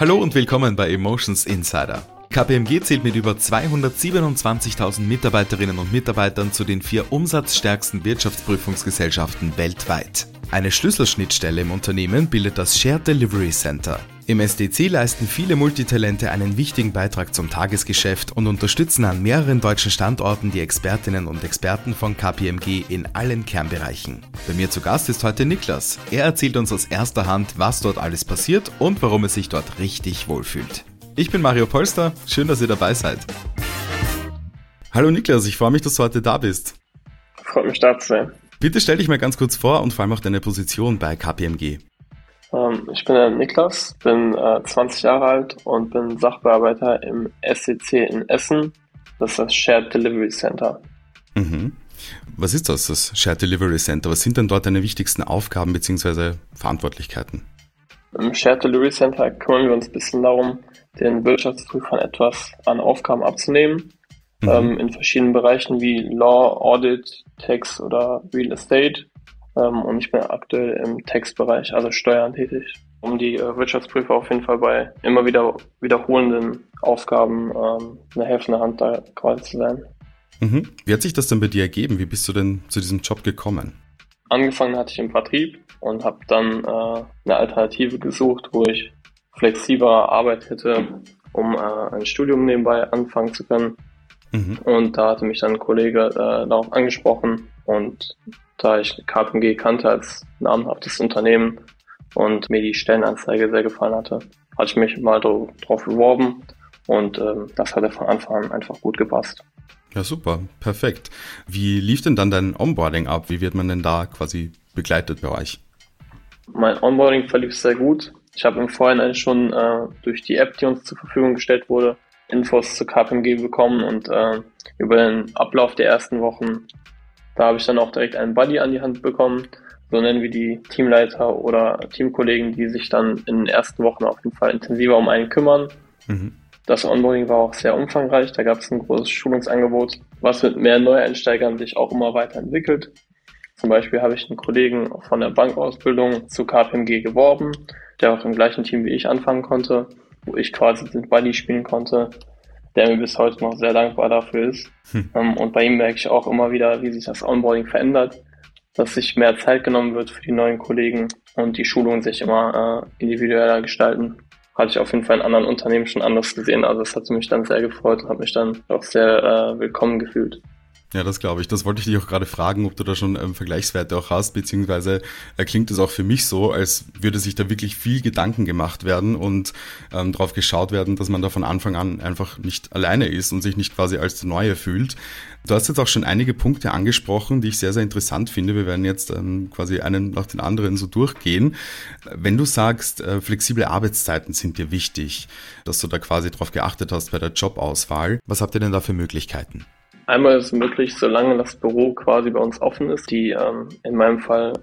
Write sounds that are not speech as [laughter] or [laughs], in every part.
Hallo und willkommen bei Emotions Insider. KPMG zählt mit über 227.000 Mitarbeiterinnen und Mitarbeitern zu den vier umsatzstärksten Wirtschaftsprüfungsgesellschaften weltweit. Eine Schlüsselschnittstelle im Unternehmen bildet das Shared Delivery Center. Im SDC leisten viele Multitalente einen wichtigen Beitrag zum Tagesgeschäft und unterstützen an mehreren deutschen Standorten die Expertinnen und Experten von KPMG in allen Kernbereichen. Bei mir zu Gast ist heute Niklas. Er erzählt uns aus erster Hand, was dort alles passiert und warum er sich dort richtig wohlfühlt. Ich bin Mario Polster, schön, dass ihr dabei seid. Hallo Niklas, ich freue mich, dass du heute da bist. Freut mich da zu sein. Bitte stell dich mal ganz kurz vor und vor allem auch deine Position bei KPMG. Ähm, ich bin der Niklas, bin äh, 20 Jahre alt und bin Sachbearbeiter im SCC in Essen. Das ist das Shared Delivery Center. Mhm. Was ist das, das Shared Delivery Center? Was sind denn dort deine wichtigsten Aufgaben bzw. Verantwortlichkeiten? Im Shared Delivery Center kümmern wir uns ein bisschen darum, den Wirtschaftsprüfern etwas an Aufgaben abzunehmen. Mhm. Ähm, in verschiedenen Bereichen wie Law, Audit, Tax oder Real Estate. Ähm, und ich bin aktuell im Textbereich, also Steuern tätig, um die äh, Wirtschaftsprüfer auf jeden Fall bei immer wieder wiederholenden Aufgaben ähm, eine helfende Hand da quasi zu sein. Mhm. Wie hat sich das denn bei dir ergeben? Wie bist du denn zu diesem Job gekommen? Angefangen hatte ich im Vertrieb und habe dann äh, eine Alternative gesucht, wo ich flexibler Arbeit hätte, um äh, ein Studium nebenbei anfangen zu können. Mhm. Und da hatte mich dann ein Kollege äh, darauf angesprochen und da ich KPMG kannte als namhaftes Unternehmen und mir die Stellenanzeige sehr gefallen hatte, hatte ich mich mal darauf beworben und ähm, das hatte von Anfang an einfach gut gepasst. Ja, super, perfekt. Wie lief denn dann dein Onboarding ab? Wie wird man denn da quasi begleitet bei euch? Mein Onboarding verlief sehr gut. Ich habe im Vorhinein schon äh, durch die App, die uns zur Verfügung gestellt wurde, Infos zu KPMG bekommen und äh, über den Ablauf der ersten Wochen da habe ich dann auch direkt einen Buddy an die Hand bekommen. So nennen wir die Teamleiter oder Teamkollegen, die sich dann in den ersten Wochen auf jeden Fall intensiver um einen kümmern. Mhm. Das Onboarding war auch sehr umfangreich. Da gab es ein großes Schulungsangebot, was mit mehr Neueinsteigern sich auch immer weiterentwickelt. Zum Beispiel habe ich einen Kollegen von der Bankausbildung zu KPMG geworben, der auch im gleichen Team wie ich anfangen konnte, wo ich quasi den Buddy spielen konnte der mir bis heute noch sehr dankbar dafür ist. Hm. Ähm, und bei ihm merke ich auch immer wieder, wie sich das Onboarding verändert, dass sich mehr Zeit genommen wird für die neuen Kollegen und die Schulungen sich immer äh, individueller gestalten. Hatte ich auf jeden Fall in anderen Unternehmen schon anders gesehen. Also das hat mich dann sehr gefreut und hat mich dann auch sehr äh, willkommen gefühlt. Ja, das glaube ich. Das wollte ich dich auch gerade fragen, ob du da schon ähm, Vergleichswerte auch hast, beziehungsweise äh, klingt es auch für mich so, als würde sich da wirklich viel Gedanken gemacht werden und ähm, darauf geschaut werden, dass man da von Anfang an einfach nicht alleine ist und sich nicht quasi als Neue fühlt. Du hast jetzt auch schon einige Punkte angesprochen, die ich sehr, sehr interessant finde. Wir werden jetzt ähm, quasi einen nach den anderen so durchgehen. Wenn du sagst, äh, flexible Arbeitszeiten sind dir wichtig, dass du da quasi drauf geachtet hast bei der Jobauswahl, was habt ihr denn da für Möglichkeiten? Einmal ist es möglich, solange das Büro quasi bei uns offen ist, die ähm, in meinem Fall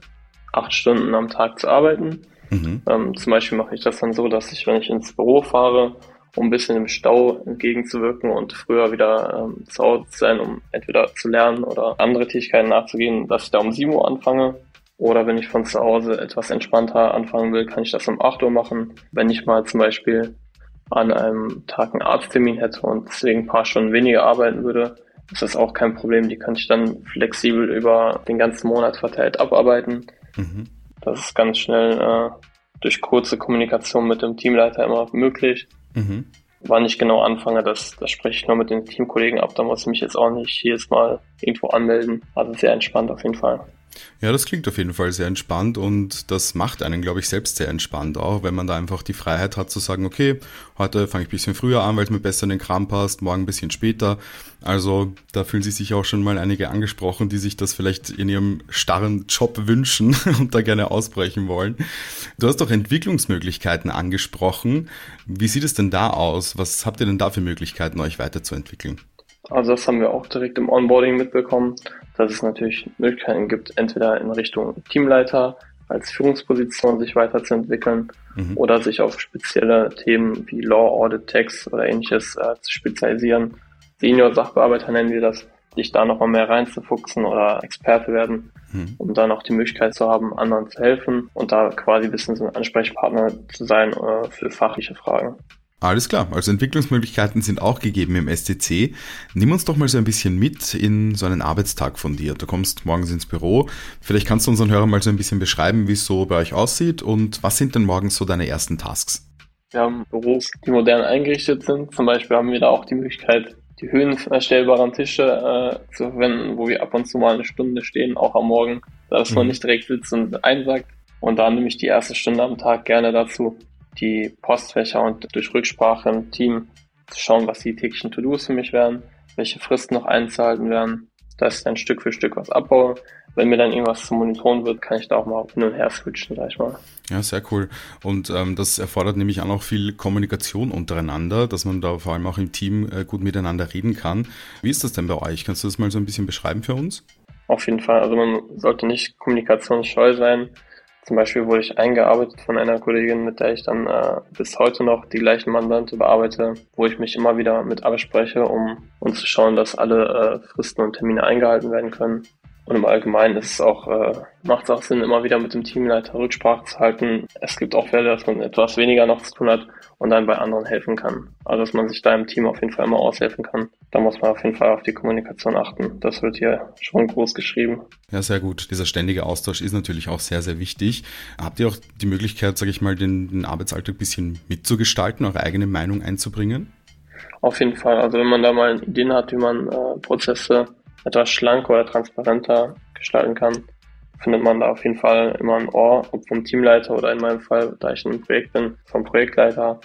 acht Stunden am Tag zu arbeiten. Mhm. Ähm, zum Beispiel mache ich das dann so, dass ich, wenn ich ins Büro fahre, um ein bisschen im Stau entgegenzuwirken und früher wieder ähm, zu Hause zu sein, um entweder zu lernen oder andere Tätigkeiten nachzugehen, dass ich da um 7 Uhr anfange. Oder wenn ich von zu Hause etwas entspannter anfangen will, kann ich das um 8 Uhr machen. Wenn ich mal zum Beispiel an einem Tag einen Arzttermin hätte und deswegen ein paar Stunden weniger arbeiten würde, ist das auch kein Problem. Die kann ich dann flexibel über den ganzen Monat verteilt abarbeiten. Mhm. Das ist ganz schnell äh, durch kurze Kommunikation mit dem Teamleiter immer möglich. Mhm. Wann ich genau anfange, das, das spreche ich nur mit den Teamkollegen ab. Da muss ich mich jetzt auch nicht jedes Mal irgendwo anmelden. Also sehr entspannt auf jeden Fall. Ja, das klingt auf jeden Fall sehr entspannt und das macht einen, glaube ich, selbst sehr entspannt auch, wenn man da einfach die Freiheit hat zu sagen, okay, heute fange ich ein bisschen früher an, weil es mir besser in den Kram passt, morgen ein bisschen später. Also da fühlen sich sicher auch schon mal einige angesprochen, die sich das vielleicht in ihrem starren Job wünschen [laughs] und da gerne ausbrechen wollen. Du hast doch Entwicklungsmöglichkeiten angesprochen. Wie sieht es denn da aus? Was habt ihr denn da für Möglichkeiten, euch weiterzuentwickeln? Also das haben wir auch direkt im Onboarding mitbekommen, dass es natürlich Möglichkeiten gibt, entweder in Richtung Teamleiter als Führungsposition sich weiterzuentwickeln mhm. oder sich auf spezielle Themen wie Law, Audit, Tax oder ähnliches äh, zu spezialisieren. Senior Sachbearbeiter nennen wir das. dich da nochmal mehr reinzufuchsen oder Experte werden, mhm. um dann auch die Möglichkeit zu haben, anderen zu helfen und da quasi ein bisschen so ein Ansprechpartner zu sein äh, für fachliche Fragen. Alles klar, also Entwicklungsmöglichkeiten sind auch gegeben im STC. Nimm uns doch mal so ein bisschen mit in so einen Arbeitstag von dir. Du kommst morgens ins Büro. Vielleicht kannst du unseren Hörern mal so ein bisschen beschreiben, wie es so bei euch aussieht und was sind denn morgens so deine ersten Tasks? Wir haben Büros, die modern eingerichtet sind. Zum Beispiel haben wir da auch die Möglichkeit, die höhenstellbaren Tische äh, zu verwenden, wo wir ab und zu mal eine Stunde stehen, auch am Morgen, dass mhm. man nicht direkt sitzt und einsackt. Und da nehme ich die erste Stunde am Tag gerne dazu, die Postfächer und durch Rücksprache im Team zu schauen, was die täglichen To-Dos für mich wären, welche Fristen noch einzuhalten werden, dass ich dann Stück für Stück was abbaue. Wenn mir dann irgendwas zu monitoren wird, kann ich da auch mal hin und her switchen, sag ich mal. Ja, sehr cool. Und ähm, das erfordert nämlich auch noch viel Kommunikation untereinander, dass man da vor allem auch im Team äh, gut miteinander reden kann. Wie ist das denn bei euch? Kannst du das mal so ein bisschen beschreiben für uns? Auf jeden Fall. Also man sollte nicht kommunikationsscheu sein. Zum Beispiel wurde ich eingearbeitet von einer Kollegin, mit der ich dann äh, bis heute noch die gleichen Mandante bearbeite, wo ich mich immer wieder mit abspreche, um, um zu schauen, dass alle äh, Fristen und Termine eingehalten werden können. Und im Allgemeinen ist es auch, äh, macht es auch Sinn, immer wieder mit dem Teamleiter Rücksprache zu halten. Es gibt auch Fälle, dass man etwas weniger noch zu tun hat und dann bei anderen helfen kann. Also dass man sich da im Team auf jeden Fall immer aushelfen kann. Da muss man auf jeden Fall auf die Kommunikation achten. Das wird hier schon groß geschrieben. Ja, sehr gut. Dieser ständige Austausch ist natürlich auch sehr, sehr wichtig. Habt ihr auch die Möglichkeit, sage ich mal, den, den Arbeitsalltag ein bisschen mitzugestalten, eure eigene Meinung einzubringen? Auf jeden Fall. Also wenn man da mal Ideen hat, wie man äh, Prozesse etwas schlanker oder transparenter gestalten kann, findet man da auf jeden Fall immer ein Ohr, ob vom Teamleiter oder in meinem Fall, da ich in einem Projekt bin, vom Projektleiter.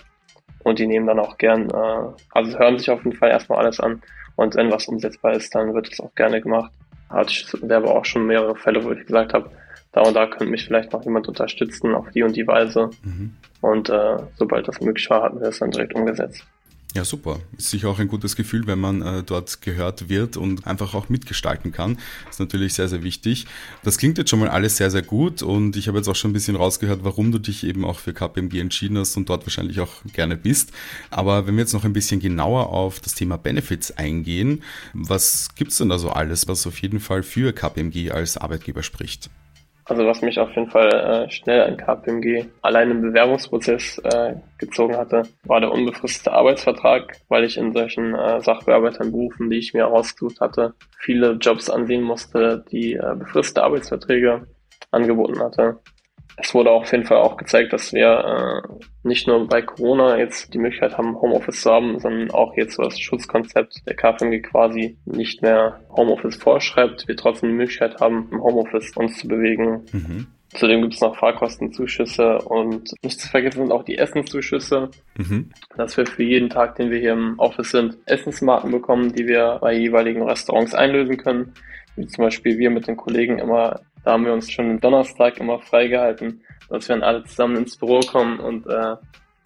Und die nehmen dann auch gern, äh, also hören sich auf jeden Fall erstmal alles an. Und wenn was umsetzbar ist, dann wird es auch gerne gemacht. Hatte ich selber auch schon mehrere Fälle, wo ich gesagt habe, da und da könnte mich vielleicht noch jemand unterstützen auf die und die Weise. Mhm. Und äh, sobald das möglich war, hatten wir es dann direkt umgesetzt. Ja, super. Ist sicher auch ein gutes Gefühl, wenn man äh, dort gehört wird und einfach auch mitgestalten kann. Ist natürlich sehr, sehr wichtig. Das klingt jetzt schon mal alles sehr, sehr gut und ich habe jetzt auch schon ein bisschen rausgehört, warum du dich eben auch für KPMG entschieden hast und dort wahrscheinlich auch gerne bist. Aber wenn wir jetzt noch ein bisschen genauer auf das Thema Benefits eingehen, was gibt's denn da so alles, was auf jeden Fall für KPMG als Arbeitgeber spricht? Also was mich auf jeden Fall äh, schnell an KPMG allein im Bewerbungsprozess äh, gezogen hatte, war der unbefristete Arbeitsvertrag, weil ich in solchen äh, Sachbearbeiterberufen, die ich mir herausgesucht hatte, viele Jobs ansehen musste, die äh, befristete Arbeitsverträge angeboten hatte es wurde auf jeden Fall auch gezeigt, dass wir äh, nicht nur bei Corona jetzt die Möglichkeit haben, Homeoffice zu haben, sondern auch jetzt so das Schutzkonzept der KfMG quasi nicht mehr Homeoffice vorschreibt, wir trotzdem die Möglichkeit haben, im Homeoffice uns zu bewegen. Mhm. Zudem gibt es noch Fahrkostenzuschüsse und nicht zu vergessen sind auch die Essenszuschüsse, mhm. dass wir für jeden Tag, den wir hier im Office sind, Essensmarken bekommen, die wir bei jeweiligen Restaurants einlösen können. Wie zum Beispiel wir mit den Kollegen immer da haben wir uns schon am Donnerstag immer freigehalten, dass wir dann alle zusammen ins Büro kommen und äh,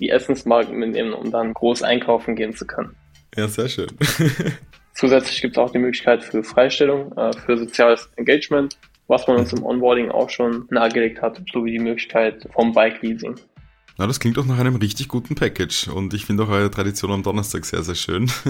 die Essensmarken mitnehmen, um dann groß einkaufen gehen zu können. Ja, sehr schön. [laughs] Zusätzlich gibt es auch die Möglichkeit für Freistellung, äh, für soziales Engagement, was man uns im Onboarding auch schon nahegelegt hat, sowie die Möglichkeit vom Bike Leasing. Na, das klingt auch nach einem richtig guten Package und ich finde auch eure Tradition am Donnerstag sehr, sehr schön. [laughs]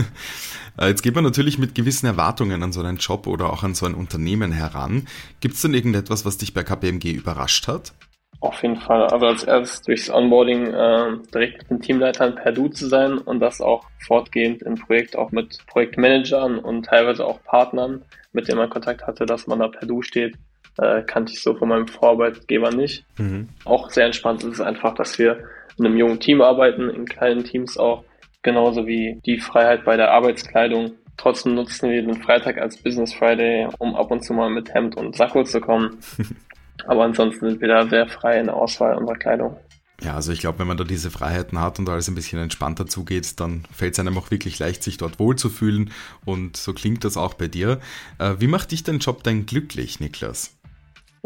Äh, jetzt geht man natürlich mit gewissen Erwartungen an so einen Job oder auch an so ein Unternehmen heran. Gibt es denn irgendetwas, was dich bei KPMG überrascht hat? Auf jeden Fall. Also als erstes durchs Onboarding äh, direkt mit den Teamleitern per Du zu sein und das auch fortgehend im Projekt auch mit Projektmanagern und teilweise auch Partnern, mit denen man Kontakt hatte, dass man da per Du steht äh, kannte ich so von meinem Vorarbeitgeber nicht. Mhm. Auch sehr entspannt ist es einfach, dass wir in einem jungen Team arbeiten, in kleinen Teams auch, genauso wie die Freiheit bei der Arbeitskleidung. Trotzdem nutzen wir den Freitag als Business Friday, um ab und zu mal mit Hemd und Sakko zu kommen. [laughs] Aber ansonsten sind wir da sehr frei in der Auswahl unserer Kleidung. Ja, also ich glaube, wenn man da diese Freiheiten hat und alles ein bisschen entspannter zugeht, dann fällt es einem auch wirklich leicht, sich dort wohlzufühlen. Und so klingt das auch bei dir. Äh, wie macht dich dein Job denn glücklich, Niklas?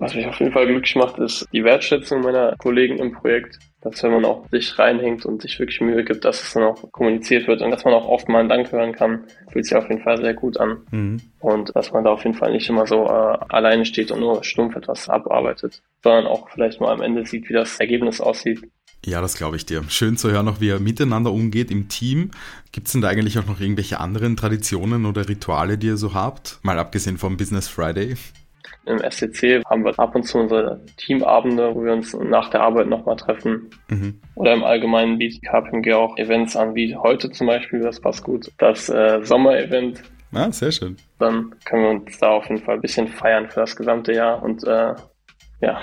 Was mich auf jeden Fall glücklich macht, ist die Wertschätzung meiner Kollegen im Projekt. Dass wenn man auch sich reinhängt und sich wirklich Mühe gibt, dass es dann auch kommuniziert wird und dass man auch oft mal einen Dank hören kann, fühlt sich auf jeden Fall sehr gut an. Mhm. Und dass man da auf jeden Fall nicht immer so äh, alleine steht und nur stumpf etwas abarbeitet, sondern auch vielleicht mal am Ende sieht, wie das Ergebnis aussieht Ja, das glaube ich dir. Schön zu hören, auch wie er miteinander umgeht im Team. Gibt es denn da eigentlich auch noch irgendwelche anderen Traditionen oder Rituale, die ihr so habt? Mal abgesehen vom Business Friday. Im SCC haben wir ab und zu unsere Teamabende, wo wir uns nach der Arbeit nochmal treffen. Mhm. Oder im Allgemeinen bietet KPMG auch Events an, wie heute zum Beispiel, das passt gut. Das äh, Sommer-Event. Ah, sehr schön. Dann können wir uns da auf jeden Fall ein bisschen feiern für das gesamte Jahr und äh, ja,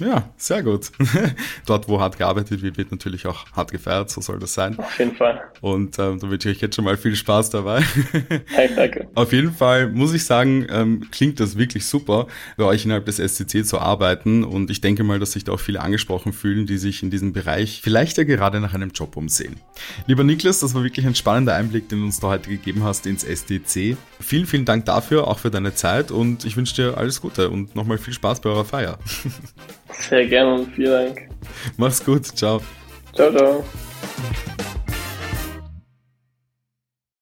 ja, sehr gut. [laughs] Dort, wo hart gearbeitet wird, wird natürlich auch hart gefeiert, so soll das sein. Auf jeden Fall. Und ähm, da wünsche ich euch jetzt schon mal viel Spaß dabei. [laughs] Hey, danke. Auf jeden Fall muss ich sagen, ähm, klingt das wirklich super, bei euch innerhalb des SCC zu arbeiten. Und ich denke mal, dass sich da auch viele angesprochen fühlen, die sich in diesem Bereich vielleicht ja gerade nach einem Job umsehen. Lieber Niklas, das war wirklich ein spannender Einblick, den du uns da heute gegeben hast ins SDC. Vielen, vielen Dank dafür, auch für deine Zeit und ich wünsche dir alles Gute und nochmal viel Spaß bei eurer Feier. [laughs] Sehr gerne und vielen Dank. Mach's gut. Ciao. Ciao, ciao.